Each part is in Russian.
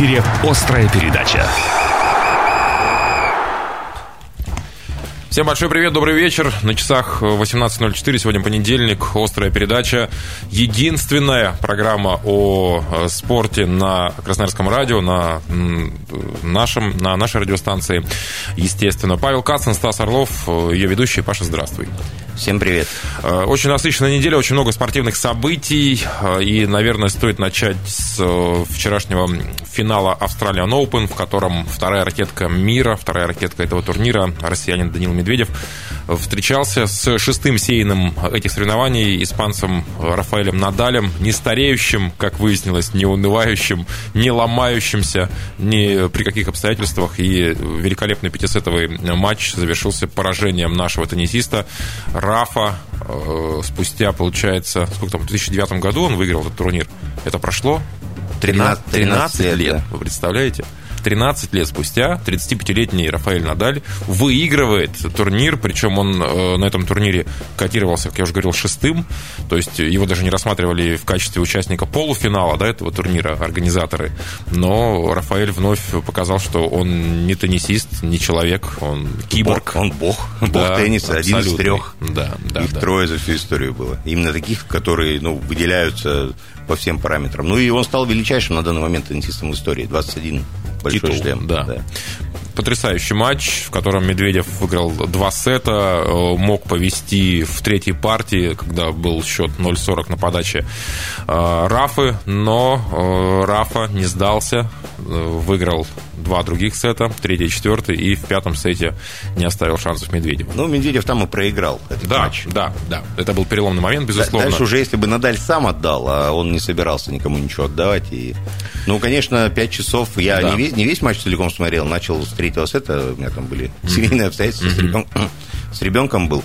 эфире «Острая передача». Всем большой привет, добрый вечер. На часах 18.04, сегодня понедельник, острая передача. Единственная программа о э, спорте на Красноярском радио, на, нашем, на нашей радиостанции, естественно. Павел Кацин, Стас Орлов, э, ее ведущий. Паша, здравствуй. Всем привет. Э, очень насыщенная неделя, очень много спортивных событий. Э, и, наверное, стоит начать с э, вчерашнего финала Australian Open, в котором вторая ракетка мира, вторая ракетка этого турнира, россиянин Данил Медведев, встречался с шестым сейным этих соревнований, испанцем Рафаэлем Надалем, не стареющим, как выяснилось, не унывающим, не ломающимся ни при каких обстоятельствах. И великолепный пятисетовый матч завершился поражением нашего теннисиста Рафа э, спустя, получается, сколько там, в 2009 году он выиграл этот турнир. Это прошло 13, 13, 13 лет, лет. Вы представляете? 13 лет спустя 35-летний Рафаэль Надаль выигрывает турнир, причем он э, на этом турнире котировался, как я уже говорил, шестым, то есть его даже не рассматривали в качестве участника полуфинала да, этого турнира организаторы, но Рафаэль вновь показал, что он не теннисист, не человек, он киборг. Он бог, бог да, тенниса, один из трех. Да, да, Их да. трое за всю историю было. Именно таких, которые ну, выделяются по всем параметрам. Ну и он стал величайшим на данный момент теннисистом в истории. 21 большой Титул, шлем. Да. да. Потрясающий матч, в котором Медведев выиграл два сета, э, мог повести в третьей партии, когда был счет 0-40 на подаче э, Рафы, но э, Рафа не сдался, выиграл два других сета, третий четвертый, и в пятом сете не оставил шансов Медведеву. Ну, Медведев там и проиграл этот да, матч. Да, да, это был переломный момент, безусловно. Дальше уже, если бы Надаль сам отдал, а он не собирался никому ничего отдавать. И... Ну, конечно, пять часов, я да. не, весь, не весь матч целиком смотрел, начал с третьего сета, у меня там были семейные обстоятельства, mm-hmm. с, ребенком, с ребенком был.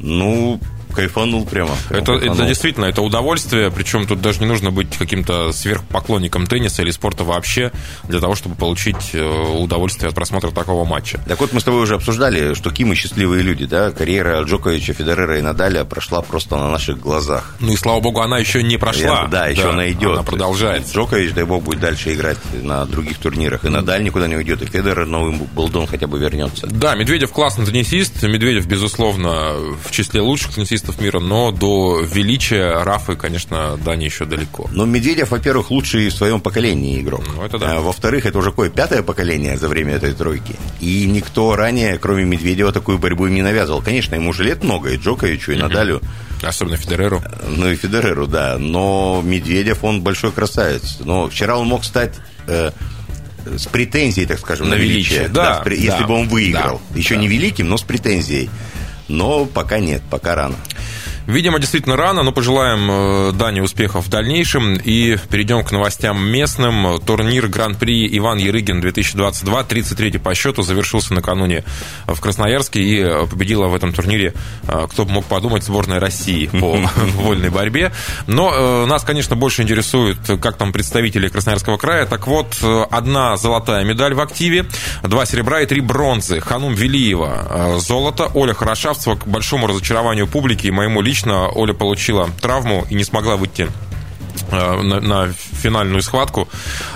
Ну, Кайфанул прямо. прямо это, кайфанул. это действительно, это удовольствие, причем тут даже не нужно быть каким-то сверхпоклонником тенниса или спорта вообще для того, чтобы получить э, удовольствие от просмотра такого матча. Так вот, мы с тобой уже обсуждали, что Кимы счастливые люди, да? Карьера Джоковича, Федерера и Надаля прошла просто на наших глазах. Ну и слава богу, она еще не прошла. Я, да, еще да, она идет. Она продолжается. Джокович, дай бог, будет дальше играть на других турнирах. И Надаль никуда не уйдет, и Федерер новый Болдон хотя бы вернется. Да, Медведев классный теннисист. Медведев, безусловно, в числе лучших теннисистов теннисистов мира, но до величия Рафы, конечно, Дани еще далеко. Но Медведев, во-первых, лучший в своем поколении игрок. Ну, это да. А, во-вторых, это уже какое пятое поколение за время этой тройки. И никто ранее, кроме Медведева, такую борьбу им не навязывал. Конечно, ему уже лет много, и Джоковичу, и Надалю. Особенно Федереру. Ну и Федереру, да. Но Медведев, он большой красавец. Но вчера он мог стать... Э, с претензией, так скажем, на, на величие. величие. Да, да, если да, бы он выиграл. Да, Еще да. не великим, но с претензией. Но пока нет, пока рано. Видимо, действительно рано, но пожелаем э, Дане успехов в дальнейшем. И перейдем к новостям местным. Турнир Гран-при Иван Ерыгин 2022, 33-й по счету, завершился накануне в Красноярске. И победила в этом турнире, э, кто бы мог подумать, сборная России по вольной борьбе. Но нас, конечно, больше интересует, как там представители Красноярского края. Так вот, одна золотая медаль в активе, два серебра и три бронзы. Ханум Велиева золото, Оля Хорошавцева, к большому разочарованию публики и моему личному лично Оля получила травму и не смогла выйти на, на финальную схватку.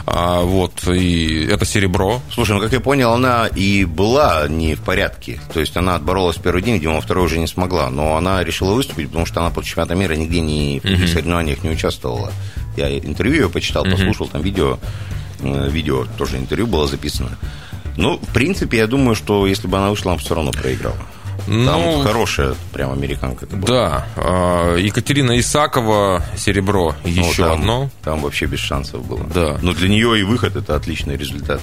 А, вот, и это серебро. Слушай, ну, как я понял, она и была не в порядке. То есть она отборолась в первый день, видимо, второй уже не смогла. Но она решила выступить, потому что она по чемпионату мира нигде не, в uh-huh. соревнованиях не участвовала. Я интервью ее почитал, uh-huh. послушал, там видео, видео тоже интервью было записано. Ну, в принципе, я думаю, что если бы она вышла, она бы все равно проиграла. Там ну, хорошая прям американка. Это была. Да. Екатерина Исакова, серебро, еще ну, там, одно. Там вообще без шансов было. Да. Но для нее и выход это отличный результат.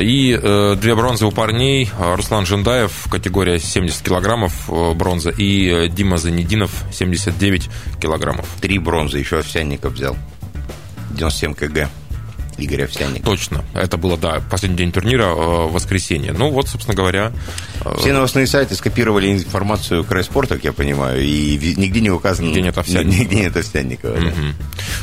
И э, две бронзы у парней. Руслан Жендаев, категория 70 килограммов бронза. И Дима Занединов, 79 килограммов. Три бронзы, еще Овсянников взял. 97 кг. Игоря Овсянника. Точно. Это было, да, последний день турнира, э, воскресенье. Ну, вот, собственно говоря... Э, Все новостные сайты скопировали информацию Край спорта, как я понимаю, и нигде не указано... Нигде нет Овсянникова. Нигде нет Овсянникова, да. Угу.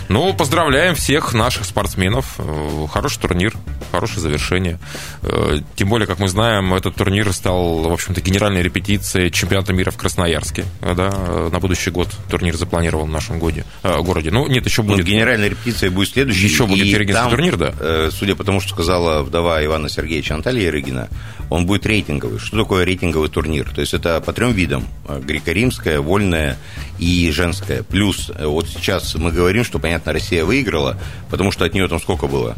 Ну, поздравляем всех наших спортсменов. Э, хороший турнир. хорошее завершение. Э, тем более, как мы знаем, этот турнир стал, в общем-то, генеральной репетицией чемпионата мира в Красноярске. Да, на будущий год турнир запланирован в нашем годе, э, городе. Ну, нет, еще будет... Ну, генеральная репетиция будет следующий. Еще будет Ерегинский турнир, да? Э, судя по тому, что сказала вдова Ивана Сергеевича Анталия Ерегина, он будет рейтинговый. Что такое рейтинговый турнир? То есть это по трем видам. Греко-римская, вольная и женская. Плюс вот сейчас мы говорим, что, понятно, Россия выиграла, потому что от нее там сколько было?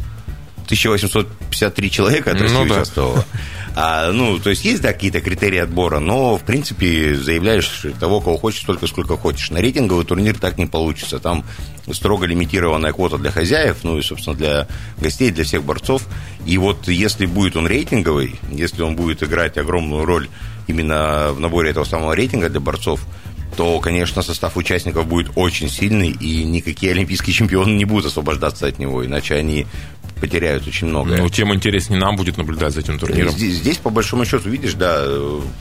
1853 человека от России ну, да. А, ну, то есть есть да, какие-то критерии отбора, но, в принципе, заявляешь того, кого хочешь, столько, сколько хочешь. На рейтинговый турнир так не получится. Там строго лимитированная квота для хозяев, ну и, собственно, для гостей, для всех борцов. И вот если будет он рейтинговый, если он будет играть огромную роль именно в наборе этого самого рейтинга для борцов, то, конечно, состав участников будет очень сильный, и никакие олимпийские чемпионы не будут освобождаться от него, иначе они потеряют очень много. Ну, тем интереснее нам будет наблюдать за этим турниром. Здесь, здесь, по большому счету, видишь, да,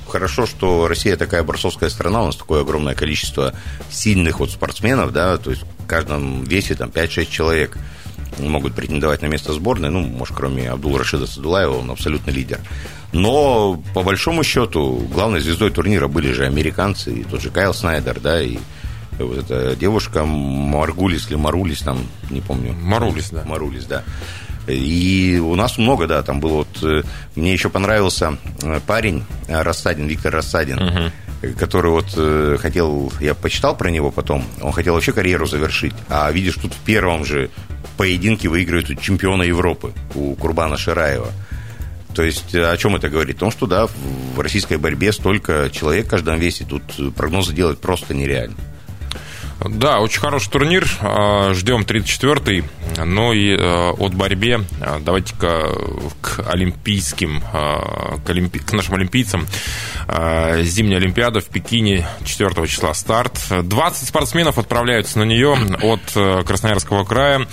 хорошо, что Россия такая борцовская страна, у нас такое огромное количество сильных вот спортсменов, да, то есть в каждом весе там 5-6 человек могут претендовать на место сборной, ну, может, кроме Абдул Рашида Садулаева, он абсолютно лидер. Но, по большому счету, главной звездой турнира были же американцы, и тот же Кайл Снайдер, да, и вот эта девушка Маргулис или Марулис, там, не помню. Марулис, да. Марулис, да. И у нас много, да, там было вот... Э, мне еще понравился э, парень э, Рассадин, Виктор Рассадин, угу. который вот хотел... Я почитал про него потом. Он хотел вообще карьеру завершить. А видишь, тут в первом же поединке выигрывает у чемпиона Европы, у Курбана Шираева. То есть о чем это говорит? О том, что да, в российской борьбе столько человек в каждом весе, тут прогнозы делать просто нереально. Да, очень хороший турнир. А, ждем 34-й. Ну и а, от борьбе а, давайте-ка к олимпийским, к, олимпи... к нашим олимпийцам. Зимняя Олимпиада в Пекине 4 числа старт. 20 спортсменов отправляются на нее от Красноярского края.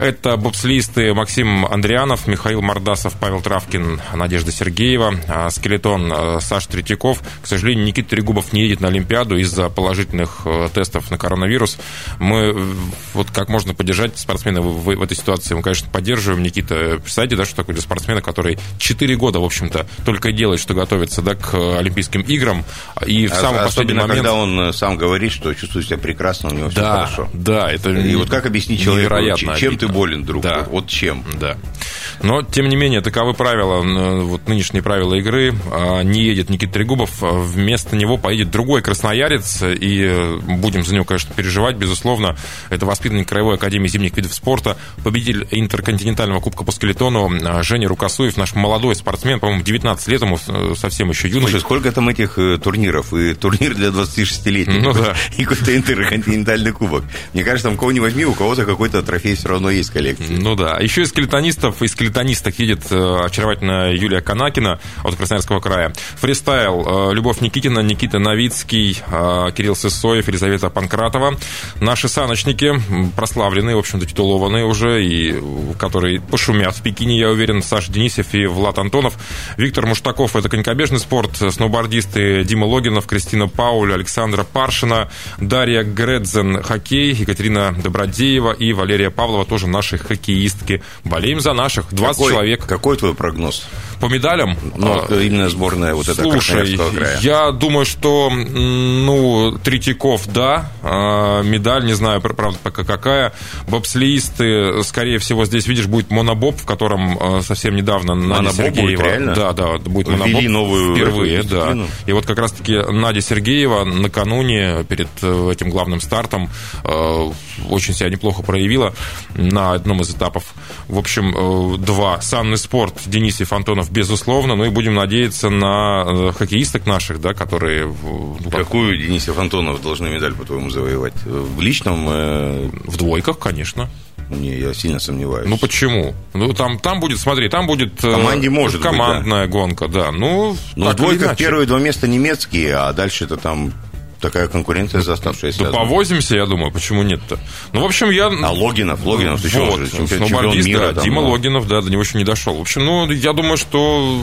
Это бобслисты Максим Андрианов, Михаил Мордасов, Павел Травкин, Надежда Сергеева, скелетон Саша Третьяков. К сожалению, Никита Трегубов не едет на Олимпиаду из-за положительных тестов на коронавирус коронавирус. Мы вот как можно поддержать спортсмена в, в этой ситуации? Мы, конечно, поддерживаем. Никита, представьте, да, что такое для спортсмена, который 4 года, в общем-то, только делает, что готовится да, к Олимпийским играм. И в а, самый последний момент... когда он э, сам говорит, что чувствует себя прекрасно, у него все да, хорошо. Да, это И вот как объяснить человеку, чем обидно. ты болен, друг? Да. Вот чем? Да. Но, тем не менее, таковы правила, вот нынешние правила игры. А, не едет Никита Трегубов, а вместо него поедет другой красноярец, и э, будем за него, конечно, переживать, безусловно. Это воспитанник Краевой академии зимних видов спорта, победитель интерконтинентального кубка по скелетону а, Женя Рукосуев, наш молодой спортсмен, по-моему, 19 лет ему э, совсем еще юноша. Слушай, сколько там этих э, турниров? И турнир для 26-летних, ну, да. и какой-то интерконтинентальный кубок. Мне кажется, там кого не возьми, у кого-то какой-то трофей все равно есть коллекции. Ну да. Еще и скелетонистов, и скелетонисток едет э, очаровательная Юлия Канакина от Красноярского края. Фристайл Любовь Никитина, Никита Новицкий, Кирилл Сысоев, Елизавета Панкратова. Наши саночники прославленные, в общем-то, титулованные уже, и которые пошумят в Пекине, я уверен, Саша Денисов и Влад Антонов. Виктор Муштаков – это конькобежный спорт, сноубордисты Дима Логинов, Кристина Пауль, Александра Паршина, Дарья Гредзен – хоккей, Екатерина Добродеева и Валерия Павлова – тоже наши хоккеистки. Болеем за наших, 20 какой, человек. Какой твой прогноз? По медалям? Ну, а, именно сборная вот эта Слушай, я думаю, что, ну, Третьяков, да, а, медаль, не знаю, правда, пока какая. Бобслеисты, скорее всего, здесь, видишь, будет монобоб, в котором а, совсем недавно Надя Сергеева... Реально? Да, да, будет монобоб Ввели новую впервые, да. И вот как раз-таки Надя Сергеева накануне, перед э, этим главным стартом, э, очень себя неплохо проявила на одном из этапов. В общем, э, два. Санный спорт Денисов Антонов, безусловно. Ну и будем надеяться на хоккеисток наших, да, которые... Ну, Какую Денисов Антонов должны медаль, по-твоему, завоевать? В личном? Э... В двойках, конечно. Не, я сильно сомневаюсь. Ну почему? Ну там, там будет, смотри, там будет в команде э, может командная быть, да. гонка, да. Ну, ну в двойках первые два места немецкие, а дальше это там такая конкуренция за оставшиеся. Да повозимся, я думаю, почему нет-то? Ну, в общем, я... А Логинов, Логинов, еще вот, же, чемпион, чемпион мира. Да, Дима но... Логинов, да, до него еще не дошел. В общем, ну, я думаю, что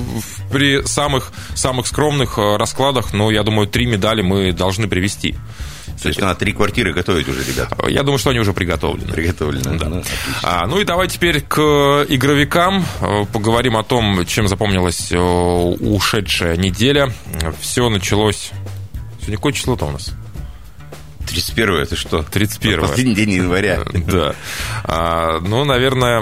при самых, самых скромных э, раскладах, ну, я думаю, три медали мы должны привести. То есть надо три квартиры готовить уже, ребята. Я думаю, что они уже приготовлены. Приготовлены. Да. Ну, а, ну и давай теперь к игровикам. Поговорим о том, чем запомнилась ушедшая неделя. Все началось... Сегодня какое число-то у нас? 31 это что? 31 Последний день января. Да. А, ну, наверное,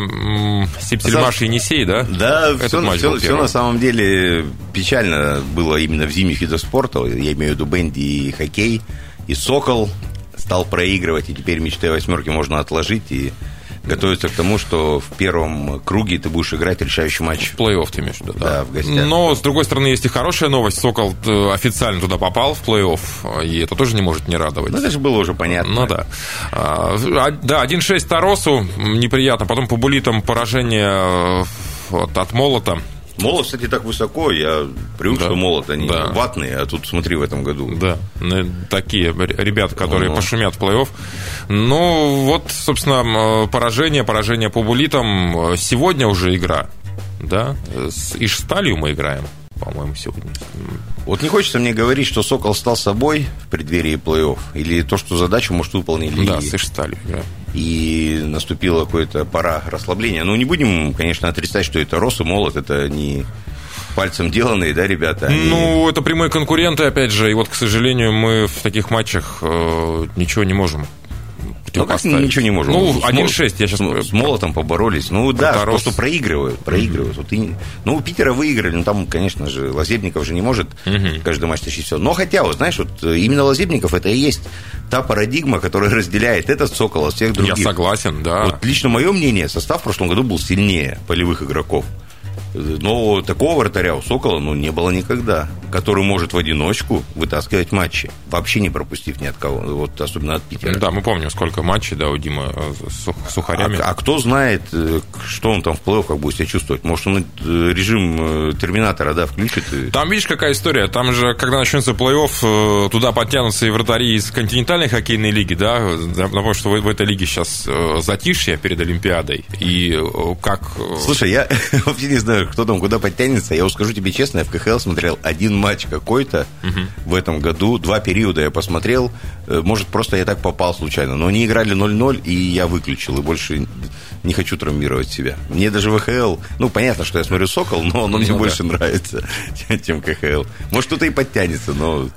Септельмаш и Енисей, да? Да, все, все, все на самом деле печально было именно в зимних видах спорта. Я имею в виду бенди и хоккей. И Сокол стал проигрывать, и теперь мечты о восьмерке можно отложить. И готовиться к тому, что в первом круге ты будешь играть решающий матч. В плей-офф ты имеешь в виду, да? Да, в гостях. Но, с другой стороны, есть и хорошая новость. Сокол официально туда попал в плей-офф, и это тоже не может не радовать. Ну, это же было уже понятно. Ну, да. А, а да, 1-6 Таросу, неприятно. Потом по булитам поражение э, от, от Молота Молот, кстати, так высоко, я привык, да. что молот, они да. ватные, а тут смотри в этом году. Да, ну, такие ребята, которые ну, пошумят в плей-офф. Ну, вот, собственно, поражение, поражение по булитам. Сегодня уже игра, да, с Ишсталью мы играем по-моему, сегодня. Вот не хочется мне говорить, что Сокол стал собой в преддверии плей-офф, или то, что задачу, может, выполнили. Да, с Ишсталью, да и наступила какая-то пора расслабления. Ну, не будем, конечно, отрицать, что это Рос и Молот, это не пальцем деланные, да, ребята? Они... Ну, это прямые конкуренты, опять же, и вот, к сожалению, мы в таких матчах э, ничего не можем ну, как ничего не можем. Ну, 1-6 я сейчас... С, молотом поборолись. Ну, да, Тарос. просто проигрывают. проигрывают. Вот и, ну, у Питера выиграли, ну, там, конечно же, Лазебников же не может mm-hmm. каждый матч тащить все. Но хотя, вот, знаешь, вот э, именно Лазебников это и есть та парадигма, которая разделяет этот Сокол от всех других. Я согласен, да. Вот лично мое мнение, состав в прошлом году был сильнее полевых игроков. Но такого вратаря у Сокола ну, не было никогда, который может в одиночку вытаскивать матчи, вообще не пропустив ни от кого, вот особенно от Питера. Да, мы помним, сколько матчей, да, у Димы э, с сухарями. А, а кто знает, э, что он там в плей как будет себя чувствовать? Может, он э, режим терминатора, да, включит? И... Там, видишь, какая история, там же, когда начнется плей-офф, туда подтянутся и вратари из континентальной хоккейной лиги, да, напомню, что в этой лиге сейчас затишье перед Олимпиадой, и как... Слушай, я вообще не знаю, кто там куда подтянется. Я скажу тебе честно, я в КХЛ смотрел один матч какой-то угу. в этом году. Два периода я посмотрел. Э, может, просто я так попал случайно. Но они играли 0-0, и я выключил. И больше не хочу травмировать себя. Мне даже ВХЛ... Ну, понятно, что я смотрю «Сокол», но оно мне ну, больше да. нравится, чем КХЛ. Может, кто-то и подтянется, но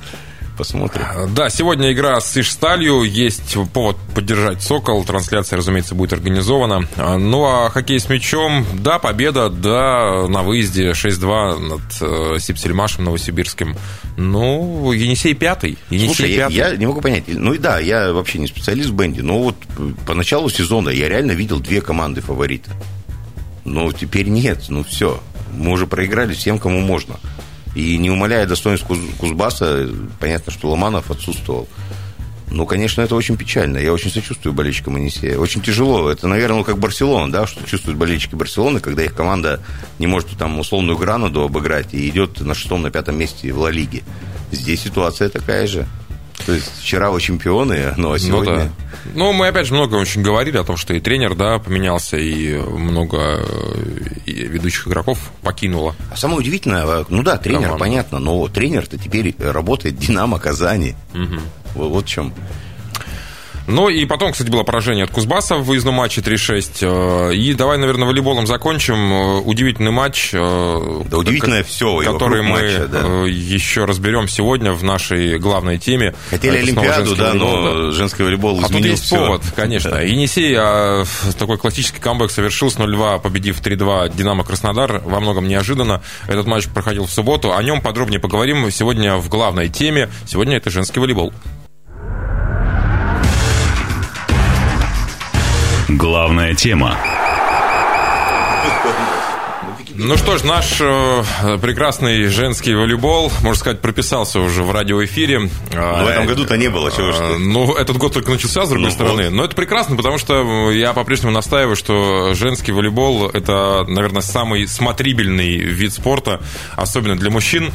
посмотрим. Да, сегодня игра с Ишсталью. Есть повод поддержать Сокол. Трансляция, разумеется, будет организована. Ну, а хоккей с мячом, да, победа, да, на выезде 6-2 над э, Сипсельмашем Новосибирским. Ну, Енисей пятый. Енисей Слушай, пятый. Я, я не могу понять. Ну и да, я вообще не специалист в бенде, но вот по началу сезона я реально видел две команды фаворита. Но теперь нет, ну все. Мы уже проиграли всем, кому можно. И не умаляя достоинств Кузбасса, понятно, что Ломанов отсутствовал. Ну, конечно, это очень печально. Я очень сочувствую болельщикам Енисея. Очень тяжело. Это, наверное, ну, как Барселона, да, что чувствуют болельщики Барселоны, когда их команда не может там условную Гранаду обыграть и идет на шестом, на пятом месте в Ла Лиге. Здесь ситуация такая же. То есть вчера вы чемпионы, ну а сегодня... Ну, да. ну, мы опять же много очень говорили о том, что и тренер, да, поменялся, и много и ведущих игроков покинуло. А самое удивительное, а, ну да, тренер, Команда. понятно, но тренер-то теперь работает Динамо Казани. Угу. Вот в чем. Ну и потом, кстати, было поражение от Кузбасса в выездном матче 3-6. Э, и давай, наверное, волейболом закончим. Э, удивительный матч. Э, да, удивительное все. Который мы матча, да. еще разберем сегодня в нашей главной теме. Хотели Олимпиаду, да, волейбол, но да. женский волейбол изменил А тут есть все. повод, конечно. Да. Енисей а, такой классический камбэк совершил с 0-2, победив 3-2 Динамо Краснодар. Во многом неожиданно. Этот матч проходил в субботу. О нем подробнее поговорим сегодня в главной теме. Сегодня это женский волейбол. Главная тема. Ну что ж, наш э, прекрасный женский волейбол, можно сказать, прописался уже в радиоэфире. Но в этом году-то не было, чего что. Ну, этот год только начался, с другой ну, стороны. Вот. Но это прекрасно, потому что я по-прежнему настаиваю, что женский волейбол – это, наверное, самый смотрибельный вид спорта, особенно для мужчин.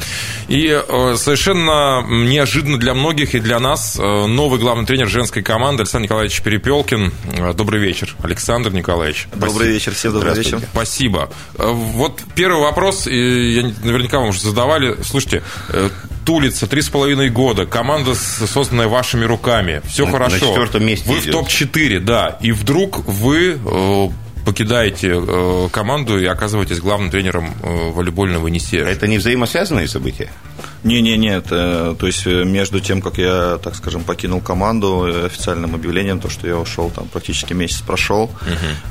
И э, совершенно неожиданно для многих и для нас э, новый главный тренер женской команды Александр Николаевич Перепелкин. Добрый вечер, Александр Николаевич. Добрый вечер, всем добрый вечер. Спасибо. Вот вот первый вопрос, и я наверняка вам уже задавали. Слушайте, э, Тулица, три с половиной года, команда, созданная вашими руками, все На- хорошо. на четвертом месте Вы идет. в топ-4, да, и вдруг вы э, покидаете э, команду и оказываетесь главным тренером э, волейбольного Енисея. Это не взаимосвязанные события? Не, не, нет. То есть э, между тем, как я, так скажем, покинул команду, э, официальным объявлением, то, что я ушел, там практически месяц прошел.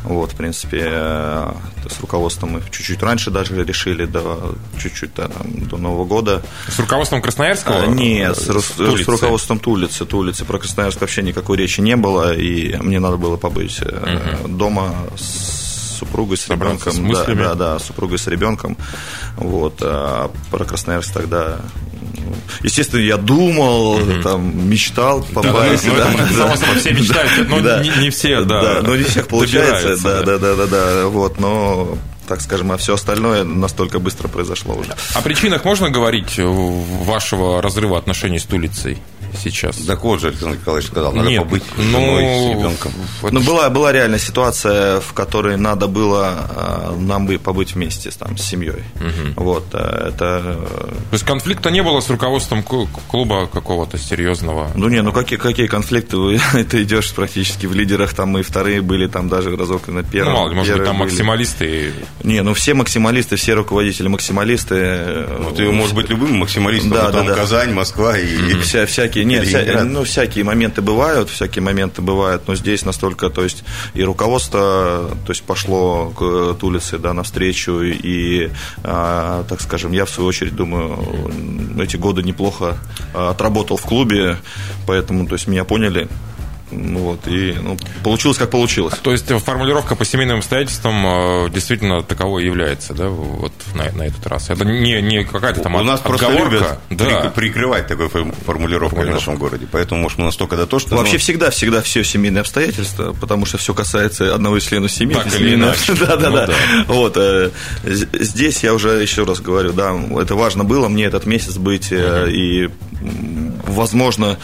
Вот, в принципе, э, с руководством мы чуть-чуть раньше даже решили, до, чуть-чуть да, там, до Нового года. С руководством Красноярского? А, Нет, с, с руководством Тулицы, Тулицы. Про Красноярск вообще никакой речи не было, и мне надо было побыть э, дома с супругой, с ребенком. с да, мыслями. да, да, с супругой, с ребенком. Вот, а про Красноярск тогда... ну, Естественно, я думал, там, мечтал попасть. ну, да, это да. само собой, все мечтают, но Да. не- не все, да, но не всех получается, да, да. да, да, да, да, вот, но так скажем, а все остальное настолько быстро произошло уже. О причинах можно говорить э, вашего разрыва отношений с Тулицей сейчас? Так вот же Александр Николаевич сказал, надо Нет, побыть ну, с ребенком. Ну, была, была реальная ситуация, в которой надо было э, нам бы побыть вместе там, с семьей. Вот, э, это... э, То есть конфликта не было с руководством клуба какого-то серьезного? Ну не, ну какие, какие конфликты? Ты идешь практически в лидерах, там мы вторые были, там даже разок на Ну, первом. мало ли, может быть, там были. максималисты. Не, ну все максималисты, все руководители максималисты. Ну, ты может быть любым максималистом, Да, там да, да. Казань, Москва и... Вся, всякие, нет, Или вся- ну, всякие моменты бывают, всякие моменты бывают, но здесь настолько, то есть и руководство, то есть пошло к э, Тулице, да, навстречу, и, а, так скажем, я в свою очередь думаю, эти годы неплохо а, отработал в клубе, поэтому, то есть меня поняли, вот, и ну, получилось как получилось. То есть формулировка по семейным обстоятельствам э, действительно таковой является, да, вот на, на этот раз. Это не, не какая-то там У нас просто отговорка. любят да. при- прикрывать такой формулировкой в нашем городе. Поэтому, может, мы настолько дотошны. Вообще но- всегда, всегда все семейные обстоятельства, потому что все касается одного из членов семьи. Так или иначе. Да, да, Ну да. Вот э, здесь я уже еще раз говорю, да, это важно было мне этот месяц быть э, и возможно,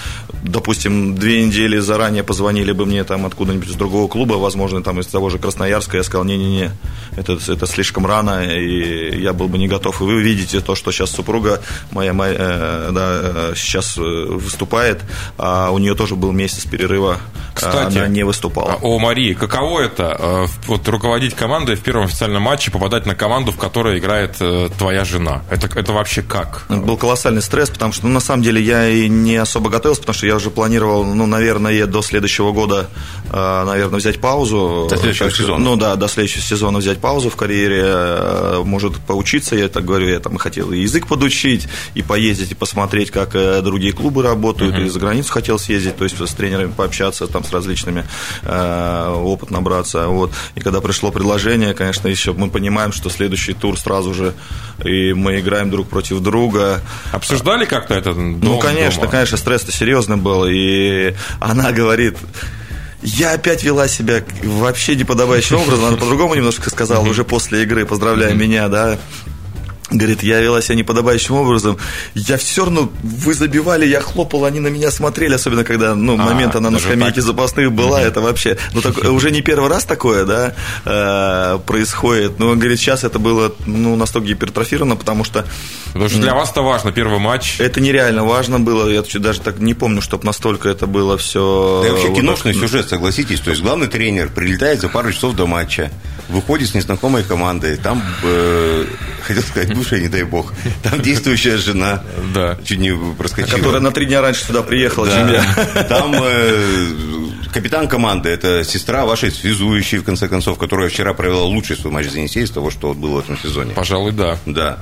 допустим, две недели заранее позвонили бы мне там откуда-нибудь из другого клуба, возможно, там из того же Красноярска, я сказал, не-не-не, это, это слишком рано, и я был бы не готов. И вы видите то, что сейчас супруга моя, моя э, да, э, сейчас э, выступает, а у нее тоже был месяц перерыва, Кстати, она не выступала. А, О, Марии, каково это вот, руководить командой в первом официальном матче, попадать на команду, в которой играет твоя жена? Это, это вообще как? Был колоссальный стресс, потому что, ну, на самом деле, я и не особо готовился, потому что я уже планировал, ну, наверное, до следующего года, э, наверное, взять паузу. До следующего Так сезона. Ну, да, до следующего сезона взять паузу в карьере, э, может, поучиться, я так говорю, я там хотел и язык подучить, и поездить, и посмотреть, как э, другие клубы работают, и за границу хотел съездить, то есть с тренерами пообщаться, там, с различными, опыт набраться, вот. И когда пришло предложение, конечно, еще мы понимаем, что следующий тур сразу же, и мы играем друг против друга, Обсуждали как-то это дом- ну, конечно, дома? конечно, стресс-то серьезный был. И она говорит, я опять вела себя вообще неподобающим образом. Она по-другому немножко сказала уже после игры, поздравляя меня, да. Говорит, я вела себя неподобающим образом. Я все равно, вы забивали, я хлопал, они на меня смотрели, особенно когда, ну, А, момент она на скамейке так? запасных была, это вообще, ну, так, уже не первый раз такое, да, э, происходит. Но, он говорит, сейчас это было, ну, настолько гипертрофировано, потому что Потому что для вас это важно, первый матч. это нереально важно было. Я даже так не помню, чтобы настолько это было все. Да и вообще киношный сюжет, согласитесь. То есть главный тренер прилетает за пару часов до матча, выходит с незнакомой командой, там, э, хотел сказать, бывшая, не дай бог, там действующая жена, Да. чуть не проскочила. Которая на три дня раньше сюда приехала, Да. чем я. Там э, капитан команды, это сестра вашей связующей, в конце концов, которая вчера провела лучший свой матч за Енисей из того, что было в этом сезоне. Пожалуй, да. Да.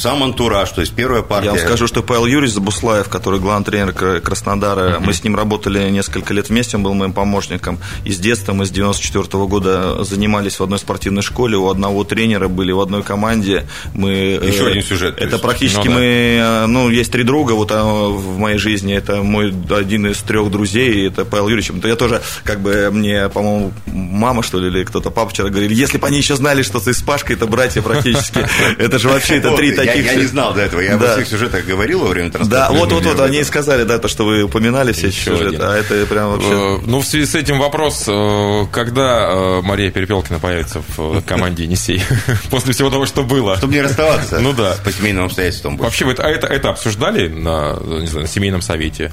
Сам антураж, то есть первая партия. Я вам скажу, что Павел Юрьевич Забуслаев, который главный тренер Кра- Краснодара, мы с ним работали несколько лет вместе, он был моим помощником. И с детства мы с 94 года занимались в одной спортивной школе, у одного тренера были в одной команде. Мы, Еще э, один сюжет, то Это есть. практически Ну да. мы, э, ну, есть три друга вот а, в моей жизни. Это мой один из трех друзей, это Павел Юрьевич. Я тоже, как бы, мне, по-моему, мама, что ли, или кто-то, папа вчера говорили, если бы они еще знали, что ты с Пашкой, это братья практически. Это же вообще, это три я никаких... Я, я не знал до этого, я да. во всех сюжетах говорил во время трансляции. Да, вот-вот-вот, они и сказали, да, то, что вы упоминали все Еще сюжеты, один. а это прям вообще... Э, Ну, в связи с этим вопрос, э, когда э, Мария Перепелкина появится в команде Енисей? После всего того, что было. Чтобы не расставаться Ну да. по семейным обстоятельствам. Вообще, вы это, а это, обсуждали на семейном совете?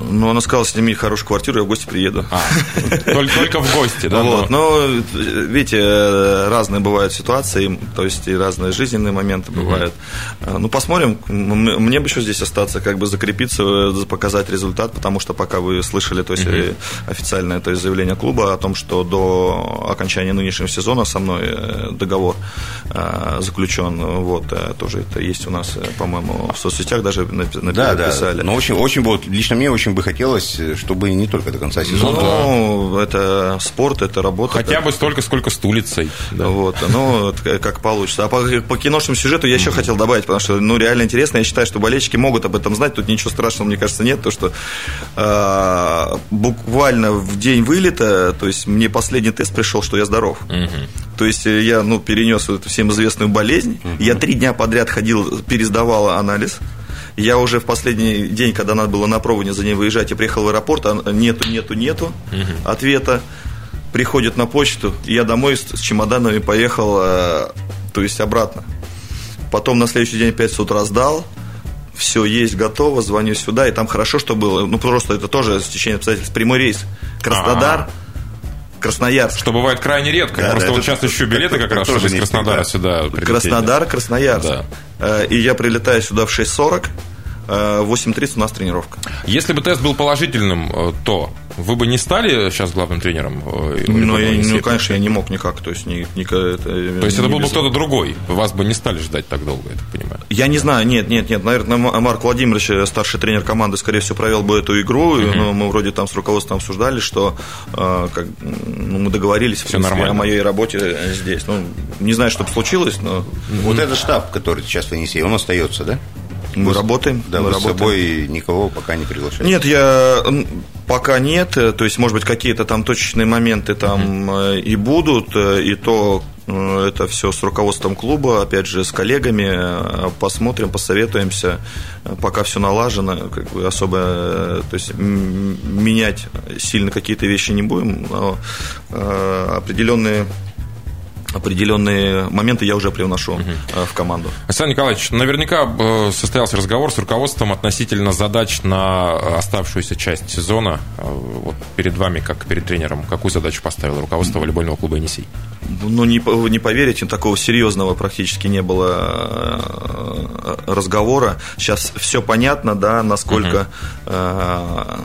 Ну, она сказала, сними хорошую квартиру, я в гости приеду. А, только, только в гости, да? Вот, но- видите, разные бывают ситуации, то есть и разные жизненные моменты бывают. Э, Ну, посмотрим. Мне бы еще здесь остаться, как бы закрепиться, э, показать результат, потому что пока вы слышали, то есть э, официальное то есть, заявление клуба о том, что до окончания нынешнего сезона со мной э, договор э, заключен, вот, тоже это есть у нас, по-моему, в соцсетях даже напи- Да, да. написали. Но очень, очень вот, лично мне очень бы хотелось, чтобы не только до конца сезона. Ну, это спорт, это работа. Хотя как- бы столько, сколько с улицей. Да. Вот, ну, как- получится. А по, по киношному сюжету я еще хотел добавить, потому что, ну, реально интересно. Я считаю, что болельщики могут об этом знать. Тут ничего страшного, мне кажется, нет. То, что э, буквально в день вылета, то есть мне последний тест пришел, что я здоров. То есть э, я, ну, перенес вот эту всем известную болезнь. Я три дня подряд ходил, пересдавал анализ. Я уже в последний день, когда надо было на проводе за ней выезжать, я приехал в аэропорт, а нету, нету, нету ответа приходит на почту, и я домой с, с чемоданами поехал, э, то есть обратно. Потом на следующий день опять с утра сдал, все есть, готово, звоню сюда, и там хорошо, что было. Ну, просто это тоже стечение обстоятельств. Прямой рейс. Краснодар, Красноярск. Что бывает крайне редко. Да, Просто да, вот это сейчас ищу билеты как как раз, тоже чтобы из Краснодара всегда. сюда прилететь. Краснодар, Красноярск. Да. Э, И я прилетаю сюда в 6.40, э, в 8.30 у нас тренировка. Если бы тест был положительным, э, то вы бы не стали сейчас главным тренером? э, Ну, я, ну, конечно, я не мог никак. То есть, ни, ни- это, То есть это был бы кто-то другой. Вас бы не стали ждать так долго, я так понимаю. Я не знаю, нет, нет, нет. Наверное, Марк Владимирович, э, старший тренер команды, скорее всего, провел бы эту игру. И, ну, мы вроде там с руководством обсуждали, что э, как, ну, мы договорились в Всё принципе, нормально. о моей работе э, здесь. Ну, не знаю, что бы случилось, но Вот этот штаб, который сейчас в Енисее, он остается, да? Мы работаем. Да, мы вы с работаем. собой никого пока не приглашаете. Нет, я пока нет. э, То есть, может быть, какие-то там точечные моменты там э, и будут, э, и то это все с руководством клуба, опять же, с коллегами. Посмотрим, посоветуемся. Пока все налажено, как бы особо, то есть менять сильно какие-то вещи не будем, но определенные определенные моменты я уже привношу э, в команду. Александр Николаевич, наверняка э, состоялся разговор с руководством относительно задач на оставшуюся часть сезона. Э, Вот перед вами, как перед тренером, какую задачу поставило руководство волейбольного клуба «Енисей»? Ну, не, не поверите, такого серьезного практически не было э, разговора. Сейчас все понятно, да, насколько э,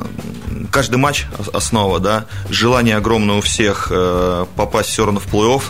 каждый матч ос- основа, да, желание огромное у всех э, попасть все равно в плей-офф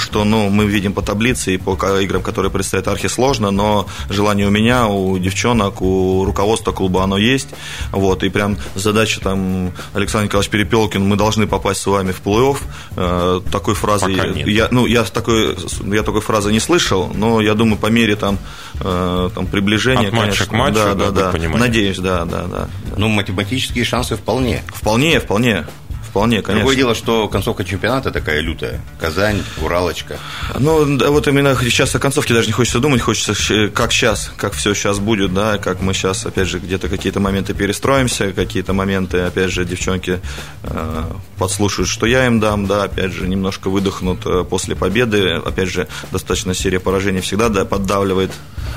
что, ну, мы видим по таблице и по играм, которые предстоят архи сложно, но желание у меня, у девчонок, у руководства клуба оно есть, вот, и прям задача там Александр Николаевич Перепелкин, мы должны попасть с вами в плей-офф, Э, такой фразы, Пока я- нет. я, ну, я такой, я такой фразы не слышал, но я думаю, по мере там, э, там приближения, От матча конечно, к матчу, да, да, да, да, понимание. надеюсь, да, да, да, Ну, математические шансы вполне. вполне, вполне, вполне, конечно. Другое дело, что концовка чемпионата такая лютая. Казань, Уралочка. Ну, да, вот именно сейчас о концовке даже не хочется думать, хочется, щ- как сейчас, как все сейчас будет, да, как мы сейчас, опять же, где-то какие-то моменты перестроимся, какие-то моменты, опять же, девчонки э, подслушают, что я им дам, да, опять же, немножко выдохнут э, после победы, опять же, достаточно серия поражений всегда да, поддавливает.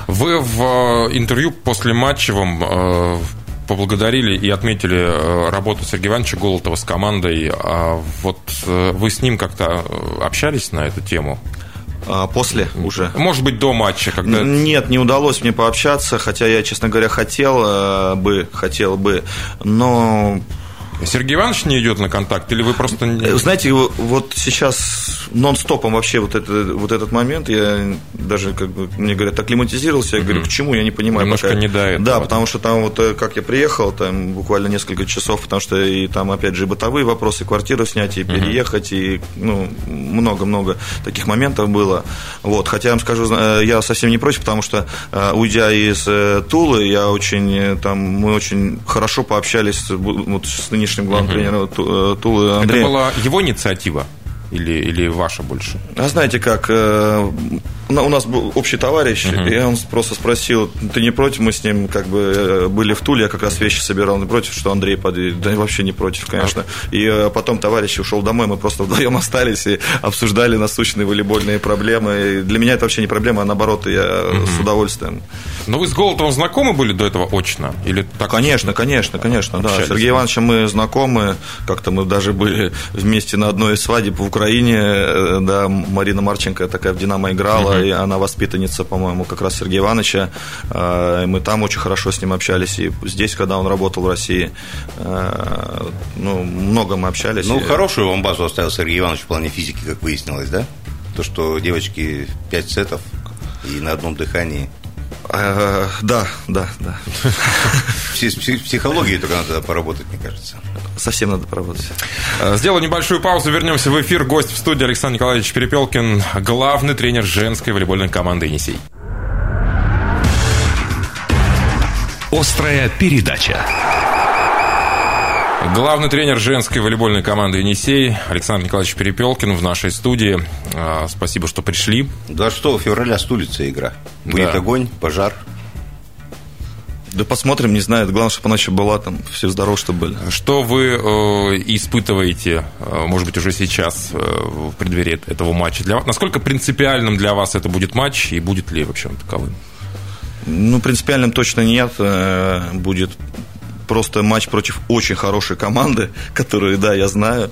Вы в э, интервью после матчевом э, поблагодарили и отметили э, работу Сергея Ивановича Голотова с командой. А вот э, вы с ним как-то э, общались на эту тему? А после уже. Может быть, до матча, когда... Нет, не удалось мне пообщаться, хотя я, честно говоря, хотел бы, хотел бы, но Сергей Иванович не идет на контакт, или вы просто... Э, Знаете, во- вот сейчас нон-стопом вообще вот, это, вот этот момент, я даже, как бы, мне говорят, акклиматизировался, я говорю, к чему, я не понимаю. Немножко пока. не до этого. Да, потому что там вот, э, как я приехал, там буквально несколько часов, потому что и там, опять же, бытовые вопросы, квартиру снять, и переехать, и, ну, много-много таких моментов было. Вот, хотя я вам скажу, э, я совсем не против, потому что, уйдя из Тулы, я очень, там, мы очень хорошо пообщались вот, с нынешним главным тренером Ту- Тулы Это была его инициатива? Или, или ваша больше? А знаете как, э, у нас был общий товарищ, uh-huh. и он просто спросил, ты не против, мы с ним как бы э, были в Туле, я как раз вещи собирал, не против, что Андрей подъедет? Да вообще не против, конечно. Uh-huh. И э, потом товарищ ушел домой, мы просто вдвоем остались и обсуждали насущные волейбольные проблемы. И для меня это вообще не проблема, а наоборот, я uh-huh. с удовольствием. Но вы с Голотовым знакомы были до этого очно? Или так конечно, конечно, конечно, да. Сергей Ивановичем мы знакомы, как-то мы даже были вместе на одной из свадеб в Украине, э, да, Марина Марченко такая в «Динамо» играла, uh-huh. и она воспитанница, по-моему, как раз Сергея Ивановича. Э, мы там очень хорошо с ним общались, и здесь, когда он работал в России, э, ну, много мы общались. Ну, хорошую вам базу оставил Сергей Иванович в плане физики, как выяснилось, да? То, что девочки 5 сетов и на одном дыхании – да, да, да. Психологии только надо поработать, мне кажется. Совсем надо поработать. Сделаем небольшую паузу, вернемся в эфир. Гость в студии Александр Николаевич Перепелкин, главный тренер женской волейбольной команды «Енисей». Острая передача. Главный тренер женской волейбольной команды «Енисей» Александр Николаевич Перепелкин в нашей студии. А, спасибо, что пришли. 26 февраля с улицы игра. Будет да. огонь, пожар. Да посмотрим, не знаю. Главное, чтобы она еще была там, все здоровы, чтобы были. Что вы э, испытываете, э, может быть, уже сейчас э, в преддверии этого матча? Для, насколько принципиальным для вас это будет матч и будет ли вообще он таковым? Ну, принципиальным точно нет. Э, будет просто матч против очень хорошей команды, которую, да, я знаю,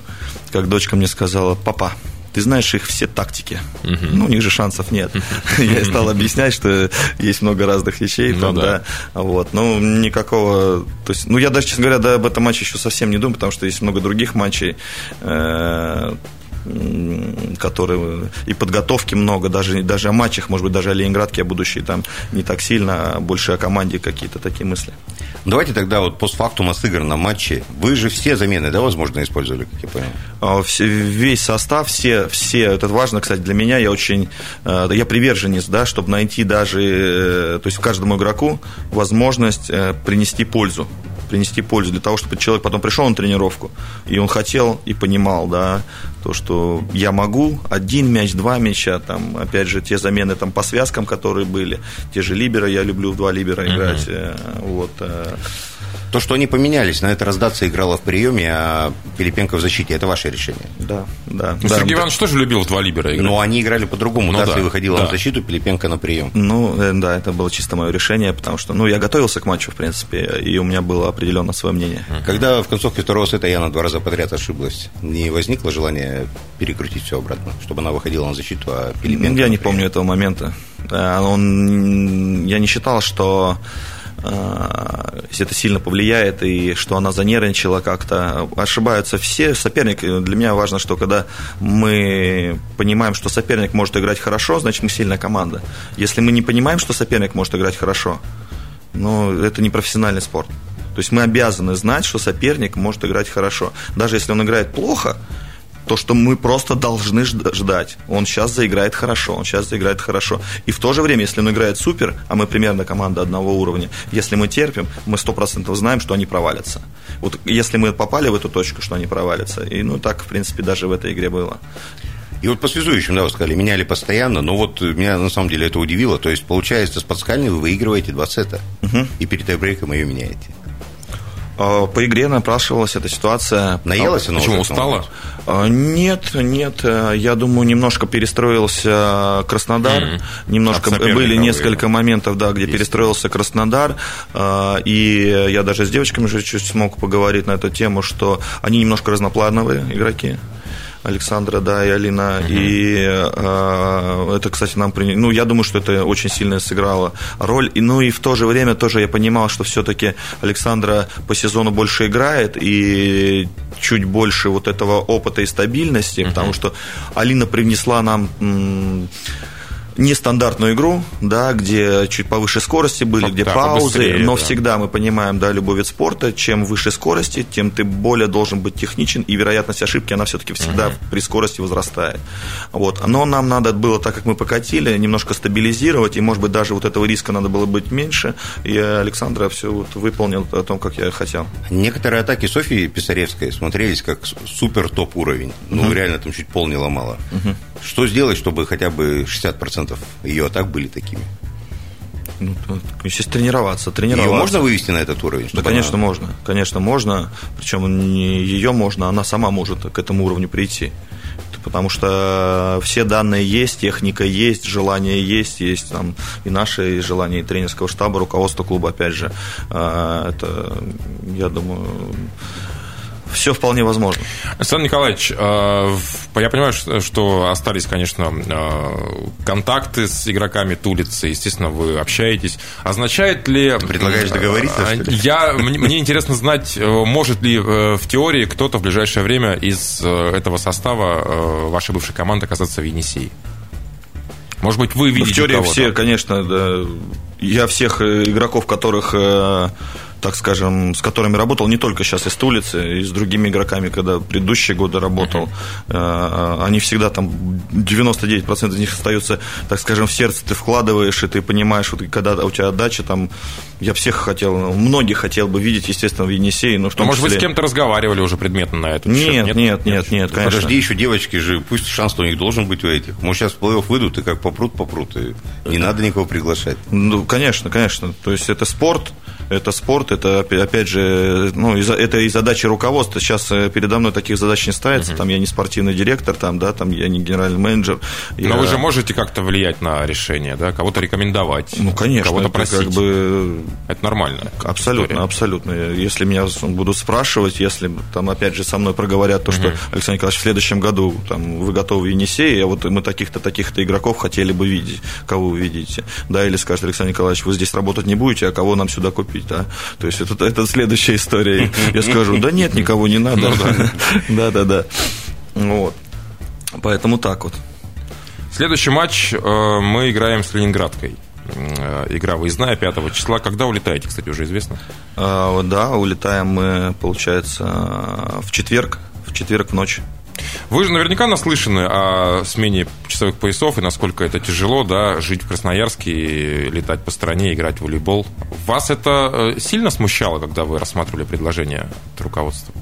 как дочка мне сказала, папа, ты знаешь их все тактики. Uh-huh. Ну, у них же шансов нет. Я стал объяснять, что есть много разных вещей. Ну там, да. да. Вот. Ну, никакого... То есть, ну, я даже, честно говоря, да, об этом матче еще совсем не думаю, потому что есть много других матчей э, которые и подготовки много, даже, даже о матчах, может быть, даже о Ленинградке, о будущей там не так сильно, а больше о команде какие-то такие мысли. Давайте тогда вот постфактум о сыгранном матче. Вы же все замены, да, возможно, использовали, как я понял? А, все, весь состав, все, все, это важно, кстати, для меня, я очень, э, я приверженец, да, чтобы найти даже, э, то есть каждому игроку возможность э, принести пользу принести пользу для того, чтобы человек потом пришел на тренировку, и он хотел и понимал, да, то, что я могу один мяч, два мяча, там, опять же, те замены там по связкам, которые были, те же либера, я люблю в два либера играть, uh-huh. вот, то, что они поменялись, на это раздаться играла в приеме, а Пилипенко в защите, это ваше решение. Да, да. Ну, да Сергей да. Иванович тоже любил в два либера играть. Но они играли по-другому. Ну, Дарси да, выходила да. на защиту, Пилипенко на прием. Ну, э, да, это было чисто мое решение, потому что, ну, я готовился к матчу, в принципе, и у меня было определенно свое мнение. Когда в концовке второго сета Яна два раза подряд ошиблась, не возникло желания перекрутить все обратно, чтобы она выходила на защиту, а Пилипенко... Я не помню этого момента. Он, я не считал, что Э, если это сильно повлияет, и что она занервничала как-то. Ошибаются все. Соперник, для меня важно, что когда мы понимаем, что соперник может играть хорошо, значит, мы сильная команда. Если мы не понимаем, что соперник может играть хорошо, ну, это не профессиональный спорт. То есть мы обязаны знать, что соперник может играть хорошо. Даже если он играет плохо, то, что мы просто должны ждать. Он сейчас заиграет хорошо, он сейчас заиграет хорошо. И в то же время, если он играет супер, а мы примерно команда одного уровня, если мы терпим, мы сто процентов знаем, что они провалятся. Вот если мы попали в эту точку, что они провалятся, и ну так, в принципе, даже в этой игре было. И вот по связующим, да, вы сказали, меняли постоянно, но вот меня на самом деле это удивило. То есть, получается, с подскальной вы выигрываете два сета, угу. и перед тайбрейком ее меняете. А, по игре напрашивалась эта ситуация. Наелась она Почему, устала? А, нет, нет. Я думаю, немножко перестроился Краснодар. Mm-hmm. Немножко были несколько моментов, да, где Есть. перестроился Краснодар. А, и я даже с девочками уже чуть смог поговорить на эту тему, что они немножко разноплановые игроки. Александра, да, и Алина. Угу. И э, это, кстати, нам приняли. Ну, я думаю, что это очень сильно сыграло роль. И, ну и в то же время тоже я понимал, что все-таки Александра по сезону больше играет и чуть больше вот этого опыта и стабильности, угу. потому что Алина привнесла нам. М- нестандартную игру, да, где чуть повыше скорости были, где да, паузы, но да. всегда мы понимаем, да, любой вид спорта, чем выше скорости, тем ты более должен быть техничен, и вероятность ошибки, она все-таки всегда uh-huh. при скорости возрастает. Вот. Но нам надо было, так как мы покатили, немножко стабилизировать, и, может быть, даже вот этого риска надо было быть меньше, и Александра все вот выполнил о том, как я хотел. Некоторые атаки Софии Писаревской смотрелись как супер топ уровень. Ну, uh-huh. реально там чуть пол не ломала. Uh-huh. Что сделать, чтобы хотя бы 60% ее атак были такими? Ну, естественно, тренироваться, тренироваться. Ее можно вывести на этот уровень? Да, конечно, она... можно. Конечно, можно. Причем не ее можно, она сама может к этому уровню прийти. Потому что все данные есть, техника есть, желание есть, есть там и наши желания, и тренерского штаба, руководства клуба, опять же. А, это, я думаю, все вполне возможно. Александр Николаевич, э, я понимаю, что остались, конечно, э, контакты с игроками Тулицы, естественно, вы общаетесь. Означает ли... Предлагаешь договориться? Я, мне интересно знать, э, может ли в теории кто-то в ближайшее время из этого состава вашей бывшей команды оказаться в Енисее? Может быть, вы видите ну, В теории все, конечно, да, я всех игроков, которых так скажем, с которыми работал не только сейчас из улицы, и с другими игроками, когда предыдущие годы работал. Uh-huh. Они всегда там, 99% из них остаются, так скажем, в сердце ты вкладываешь, и ты понимаешь, вот, когда у тебя отдача, там, я всех хотел, многих хотел бы видеть, естественно, в Енисее. Но в том Может числе... быть, с кем-то разговаривали уже предметно на это? Нет, нет, нет, нет, нет, конечно. Подожди, еще девочки же, пусть шанс у них должен быть у этих. Может, сейчас в плей-офф выйдут, и как попрут, попрут, и не надо никого приглашать. Ну, конечно, конечно. То есть это спорт, это спорт, это опять же, ну, это и задачи руководства. Сейчас э, передо мной таких задач не ставится. Угу. Там я не спортивный директор, там, да, там я не генеральный менеджер. Но я... вы же можете как-то влиять на решение, да, кого-то рекомендовать. Ну, конечно, кого-то просить. как бы это нормально. Абсолютно, история. абсолютно. Если меня будут спрашивать, если там опять же со мной проговорят то, что Александр Николаевич в следующем году там вы готовы в Енисее, а вот мы таких-то таких-то игроков хотели бы видеть, кого вы видите, да, или скажет Александр Николаевич, вы здесь работать не будете, а кого нам сюда купить, да, то есть это, это следующая история. Я скажу, да нет, никого не надо. Ну да, да, да. Вот. Поэтому так вот. Следующий матч э, мы играем с Ленинградкой. Э, игра выездная 5 числа. Когда улетаете, кстати, уже известно? А, да, улетаем мы, получается, в четверг. В четверг в ночь. Вы же наверняка наслышаны о смене часовых поясов и насколько это тяжело, да, жить в Красноярске, летать по стране, играть в волейбол. Вас это э, сильно смущало, когда вы рассматривали предложение от руководства?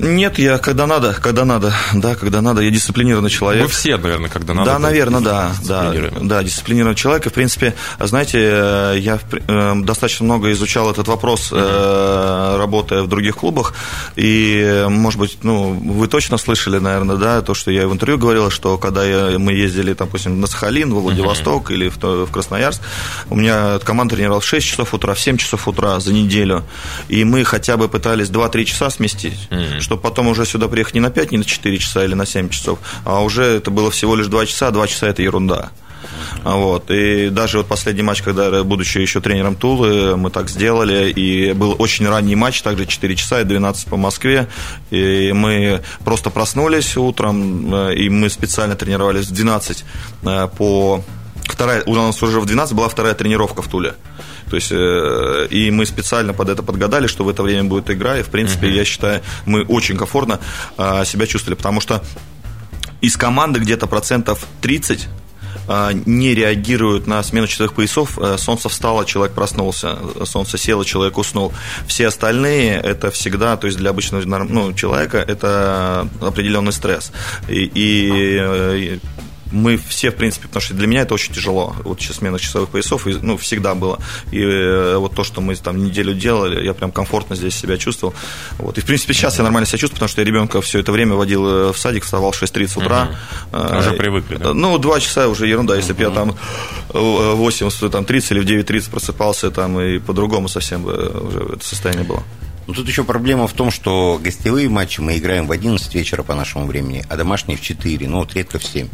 Нет, я когда надо, когда надо, да, когда надо, я дисциплинированный человек. Вы все, наверное, когда надо. Да, наверное, да, да, да, дисциплинированный человек. И, в принципе, знаете, э, я э, достаточно много изучал этот вопрос, uh работая в других клубах, и, может быть, ну, вы точно слышали, наверное, да, то, что я в интервью говорил, что когда я, мы ездили, допустим, на Сахалин, в Владивосток uh или в, в Красноярск, у меня команда тренировалась в 6 часов утра, в 7 часов утра за неделю, и мы хотя бы пытались 2-3 часа сместить, uh чтобы потом уже сюда приехать не на 5, не на 4 часа или на 7 часов, а уже это было всего лишь 2 часа, 2 часа это ерунда. Вот. И даже вот последний матч, когда, будучи еще тренером Тулы, мы так сделали, и был очень ранний матч, также 4 часа и 12 по Москве, и мы просто проснулись утром, э, и мы специально тренировались в 12 э, по... Вторая, у нас уже в 12 была вторая тренировка в Туле. То есть, э, и мы специально под это подгадали, что в это время будет игра, и, в принципе, uh-huh. я считаю, мы очень комфортно э, себя чувствовали, потому что из команды где-то процентов 30 э, не реагируют на смену часовых поясов. Солнце встало, человек проснулся, солнце село, человек уснул. Все остальные это всегда, то есть для обычного ну, человека это определенный стресс. И, и мы все, в принципе, потому что для меня это очень тяжело. Вот сейчас смена часовых поясов, и, ну, всегда было. И э, вот то, что мы там неделю делали, я прям комфортно здесь себя чувствовал. Вот. И, в принципе, сейчас я нормально себя чувствую, потому что я ребенка все это время водил э, в садик, вставал в 6.30 утра. Угу. Уже привыкли, да? Ну, два часа уже ерунда. Если угу. бы я там 8, там, 30 или в 9.30 просыпался, там, и по-другому совсем бы уже это состояние было. Но тут еще проблема в том, что гостевые матчи мы играем в 11 вечера по нашему времени, а домашние в 4, ну вот редко в 7.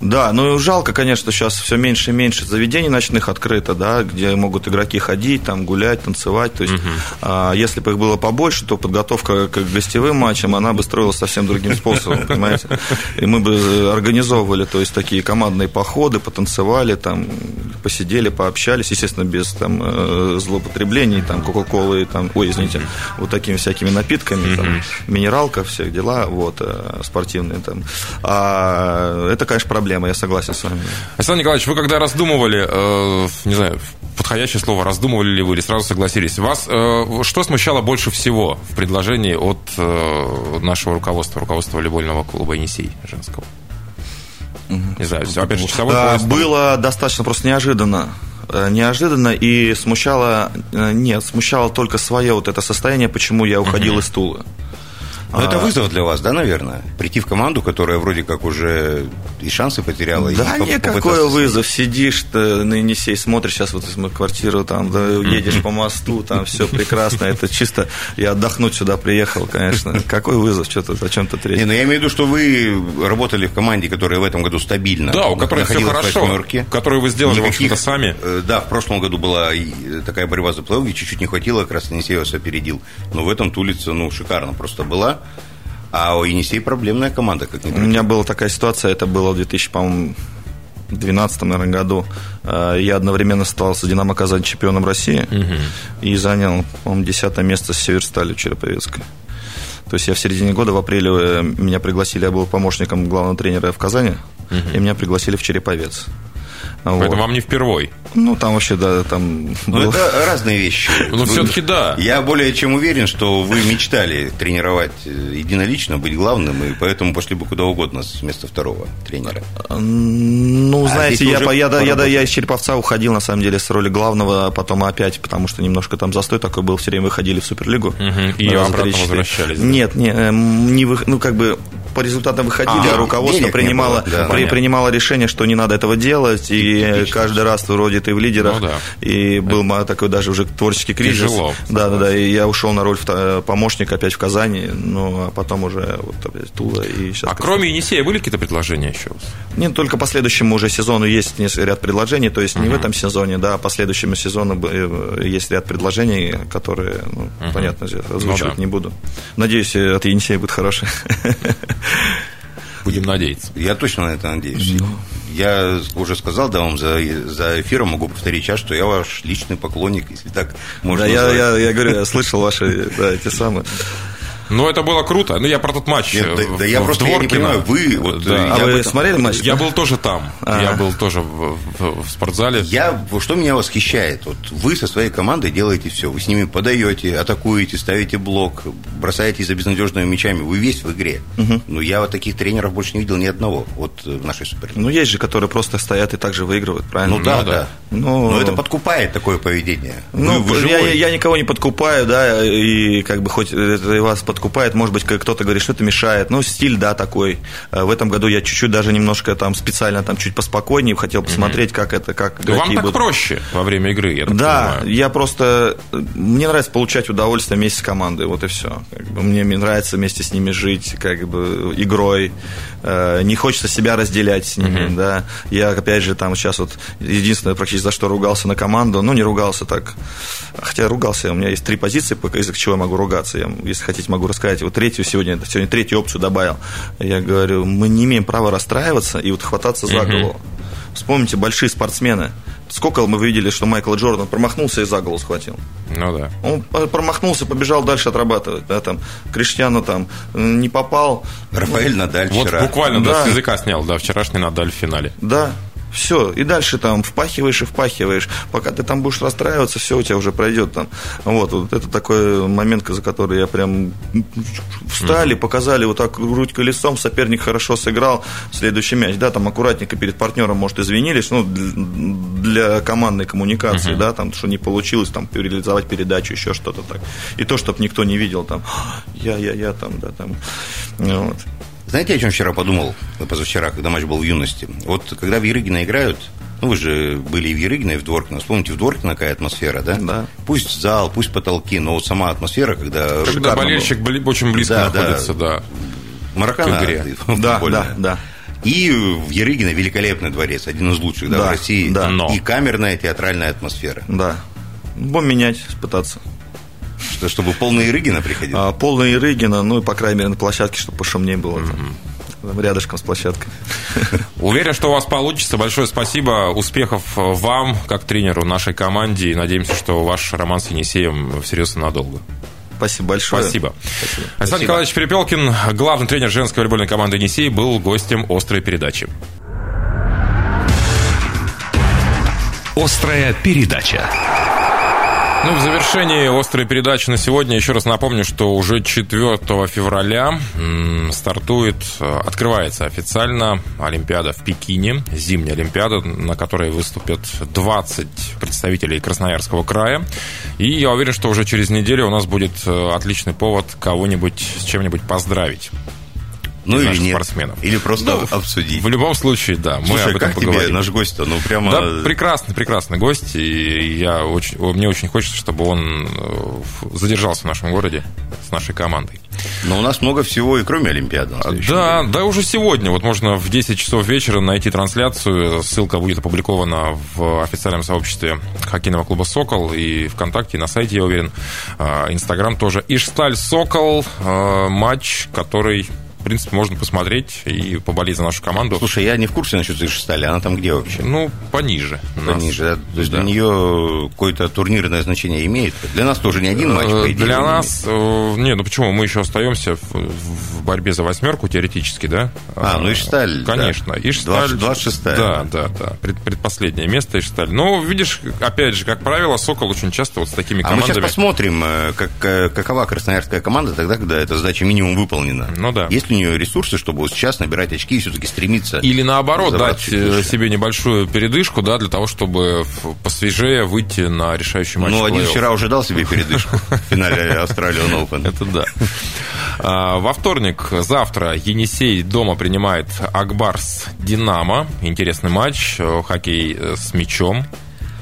Да, ну жалко, конечно, сейчас все меньше и меньше заведений ночных открыто, да, где могут игроки ходить, там гулять, танцевать. То есть, угу. а, если бы их было побольше, то подготовка к гостевым матчам, она бы строилась совсем другим способом, понимаете? И мы бы организовывали, то есть, такие командные походы, потанцевали, там, посидели, пообщались, естественно, без там э, злоупотреблений, там, кока-колы, там, ой, извините, вот такими всякими напитками, там, минералка, все дела, вот, э, спортивные там. А это, конечно, проблема проблема, я согласен с вами. Александр Николаевич, вы когда раздумывали, э, не знаю, подходящее слово, раздумывали ли вы или сразу согласились, вас э, что смущало больше всего в предложении от э, нашего руководства, руководства волейбольного клуба «Енисей» женского? Не знаю, опять же, часовой там. Было достаточно просто неожиданно. Э, Неожиданно и смущало, э, нет, смущало только свое вот это состояние, почему я уходил из Тулы. Но это А, вызов для вас, да, наверное? Прийти в команду, которая вроде как уже и шансы потеряла. и Да поп- никакой вызов. Сидишь ты на Енисей, смотришь сейчас вот из моей квартиры, там, да, едешь по мосту, там все прекрасно. Это чисто я отдохнуть сюда приехал, конечно. Какой вызов, что-то, о чем-то Не, третьем. ну я имею в виду, что вы работали в команде, которая в этом году стабильно Да, у которой все находилась в хорошо, которую вы сделали, в Никаких, общем-то, сами. э, Да, в прошлом году была и такая борьба за плей-офф, и чуть-чуть не хватило, как раз Енисей вас опередил. Но в этом Тулица, ну, шикарно просто была. А у Енисей проблемная команда, как ни У меня была такая ситуация, это было в 2000, по-моему, 2012 наверное, году. Э, Я одновременно стал с «Динамо Казань» чемпионом России и занял, по-моему, 10 место с «Северсталью» Череповецкой. То есть я в середине года, в апреле, э, меня пригласили, я был помощником главного тренера в Казани, и меня пригласили в Череповец. Вот. Поэтому вам не впервой. Ну, там вообще, да, там... Ну, было- это разные вещи. Ну, все-таки да. Я более чем уверен, что вы мечтали тренировать э, единолично, быть главным, и поэтому пошли бы куда угодно с места второго тренера. Ну, А знаете, я, я, да, я, поработали. я из Череповца уходил, на самом деле, с роли главного, а потом опять, потому что немножко там застой такой был, все время выходили в Суперлигу. Мгм, и обратно возвращались, да? Нет, не, эм, не вы- ну, как бы по результатам выходили, А, а, руководство принимало, было, да. при- принимало решение, что не надо этого делать, и Типично. каждый раз вроде ты в лидерах, Ну да. и был ма- такой даже уже творческий кризис. Тяжело, Да, да, да, и я ушел на роль помощника опять в Казани, ну, а потом уже вот опять Тула, и сейчас... А кроме Енисея были какие-то предложения еще? Нет, только по следующему уже сезону есть ряд предложений, то есть не в этом сезоне, да, а по следующему сезону э, есть ряд предложений, которые, ну, понятно, озвучивать Ну да. не буду. Надеюсь, э, от Енисея будет хороший. Будем надеяться. Я точно на это надеюсь. Ну. Я уже сказал, да, вам за, за эфиром могу повторить сейчас, что я ваш личный поклонник, если так можно Да, я, назвать. я, я говорю, я слышал ваши, да, эти самые. Ну, это было круто. Ну, я про тот матч. Нет, да- да я в просто я не понимаю, вы вот, Да. э, А Я вы этом- смотрели матч? Я был тоже там. А. Я был тоже в, в- в спортзале. Я, что меня восхищает, вот вы со своей командой делаете все, вы с ними подаете, атакуете, ставите блок, бросаете за безнадежными мячами, вы весь в игре. Но я вот таких тренеров больше не видел ни одного вот э, в нашей суперлиге. Ну, есть же, которые просто стоят и также выигрывают, правильно? Ну да, ну да. да. Ну, Но это подкупает такое поведение. Ну, вы, вы я, живой. я никого не подкупаю, да, и как бы хоть это и вас подкупает, может быть, как кто-то говорит, что это мешает. Ну, стиль, да, такой. Э, В этом году я чуть-чуть даже немножко там специально там чуть поспокойнее хотел посмотреть, как это, как Да вам так будут. проще во время игры, я Да, понимаю. я просто... Мне нравится получать удовольствие вместе с командой, вот и все. мне, мне нравится вместе с ними жить, как бы, игрой. Э, Не хочется себя разделять с ними, да. Я, опять же, там сейчас вот единственное, практически за что ругался на команду, ну, не ругался так, хотя ругался, у меня есть три позиции, по- из-за чего я могу ругаться. Я, если хотите, могу рассказать. Вот третью сегодня, сегодня третью опцию добавил. Я говорю, мы не имеем права расстраиваться и вот хвататься за голову. Вспомните, большие спортсмены. Сколько мы видели, что Майкл Джордан промахнулся и за голову схватил. Ну да. Он промахнулся, побежал дальше отрабатывать. Да, там, Криштиану там э, не попал. Рафаэль Надаль Вот вчера. буквально да, Да. с языка снял, да, вчерашний Надаль в финале. Да, все, и дальше там впахиваешь и впахиваешь. Пока ты там будешь расстраиваться, все у тебя уже пройдет там. Вот, вот это такой момент, за который я прям встали, показали вот так грудь колесом, соперник хорошо сыграл, следующий мяч, да, там аккуратненько перед партнером, может, извинились, ну, дл- для командной коммуникации, да, там, что не получилось, там, реализовать передачу, еще что-то так. И то, чтобы никто не видел, там, я, я, я, там, да, там, вот. Знаете, о чем вчера подумал, позавчера, когда матч был в юности? Вот когда в Ерыгина играют, ну, вы же были и в Ерыгино, и в Дворкино. Вспомните, в Дворкино какая атмосфера, да? Да. Пусть зал, пусть потолки, но вот сама атмосфера, когда... Когда болельщик бли- очень близко Да, да. находится, да. Мароккана к игре. Да, да, да. И в Ерыгино великолепный дворец, один из лучших да, Да, в России. да. Но. И камерная театральная атмосфера. Да. Будем менять, пытаться. Что, чтобы полный Ерыгино приходил. А, полная Ирыгина, ну и, по крайней мере, на площадке, чтобы пошумнее было. там. Там Рядышком с площадкой. Уверен, что у вас получится. Большое спасибо. Успехов вам, как тренеру нашей команде. И надеемся, что ваш роман с Енисеем всерьез и надолго. Спасибо большое. Спасибо. Александр Николаевич Перепелкин, главный тренер женской волейбольной команды «Енисей», был гостем «Острой передачи». Острая передача. Ну, в завершении острой передачи на сегодня еще раз напомню, что уже 4 февраля стартует, э, открывается официально Олимпиада в Пекине, зимняя Олимпиада, на которой выступят 20 представителей Красноярского края. И я уверен, что уже через неделю у нас будет э, отличный повод кого-нибудь с чем-нибудь поздравить ну или нет. спортсменов. Или просто ну, обсудить. В любом случае, да. Слушай, мы об этом как поговорим. тебе наш гость-то? Ну, прямо... Да, прекрасный, прекрасный гость. И я очень, мне очень хочется, чтобы он э, задержался в нашем городе с нашей командой. Но у нас много всего и кроме Олимпиады. Да, да, уже сегодня. Вот можно в 10 часов вечера найти трансляцию. Ссылка будет опубликована в официальном сообществе хоккейного клуба «Сокол» и ВКонтакте, и на сайте, я уверен. А, Инстаграм тоже. Ишталь «Сокол». А, матч, который принципе, можно посмотреть и поболеть за нашу команду. Слушай, я не в курсе насчет Зишестали, она там где вообще? Ну, пониже. Пониже, да? То есть да. для нее какое-то турнирное значение имеет? Для нас тоже не один матч, по идее, Для нас... Э, не, ну почему? Мы еще остаемся в, в борьбе за восьмерку теоретически, да? А, ну Ишталь. Конечно. Да. Ишталь... 26 Да, да, да. Пред, предпоследнее место Ишталь. Ну, видишь, опять же, как правило, Сокол очень часто вот с такими командами... А мы сейчас посмотрим, э, как, э, какова красноярская команда тогда, когда эта задача минимум выполнена. Ну да. Есть ли у нее ресурсы, чтобы вот сейчас набирать очки и все-таки стремиться. Или наоборот, дать э, себе небольшую передышку, да, для того, чтобы посвежее выйти на решающий матч. Ну, один вчера уже дал себе передышку в финале Australian Open. Это да. А, во вторник, завтра, Енисей дома принимает Акбарс Динамо. Интересный матч. Э, хоккей э, с мячом.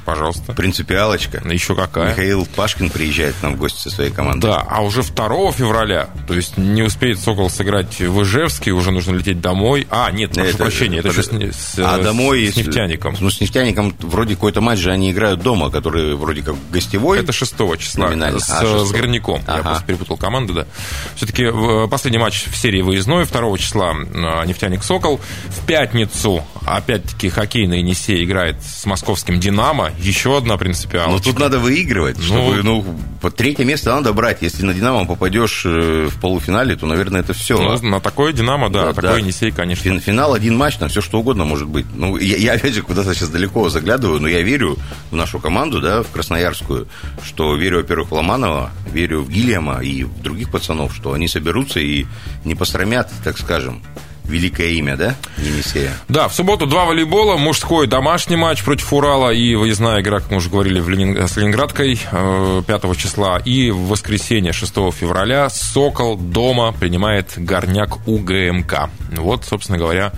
Пожалуйста. Принципиалочка. Еще какая. Михаил Пашкин приезжает к нам в гости со своей командой. Да, а уже 2 февраля, то есть не успеет Сокол сыграть в Ижевске, уже нужно лететь домой. А, нет, прошу это, прощения, это, это же с, а домой с нефтяником. Ну, с нефтяником вроде какой-то матч же они играют дома, который вроде как гостевой. Это 6 числа. С, а, 6. с Горняком. Ага. Я просто перепутал команды, да. Все-таки последний матч в серии выездной, 2 числа а, нефтяник Сокол. В пятницу, опять-таки, хоккейный Енисей играет с московским Динамо еще одна принципиальная. Но тут надо выигрывать, чтобы, ну, ну третье место надо брать. Если на Динамо попадешь э, в полуфинале, то, наверное, это все. Ну, на такое Динамо, да, да такой да. Енисей, конечно. Финал один матч, там все что угодно может быть. Ну, я, я опять же куда-то сейчас далеко заглядываю, но я верю в нашу команду, да, в Красноярскую, что верю, во-первых, в Ломанова, верю в Гильяма и в других пацанов, что они соберутся и не посрамят, так скажем, великое имя, да, Енисея? Да, в субботу два волейбола, мужской домашний матч против Урала и выездная игра, как мы уже говорили, в Ленин... с Ленинградкой 5 э, числа. И в воскресенье 6 февраля Сокол дома принимает горняк УГМК. Вот, собственно говоря,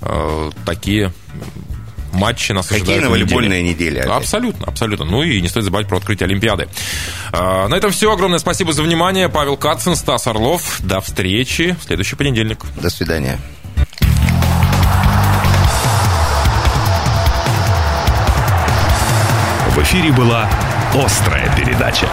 э, такие матчи нас Хоккейно-волейбольная неделя. неделя абсолютно, абсолютно. Ну и не стоит забывать про открытие Олимпиады. А, на этом все. Огромное спасибо за внимание. Павел Кацин, Стас Орлов. До встречи в следующий понедельник. До свидания. В эфире была «Острая передача».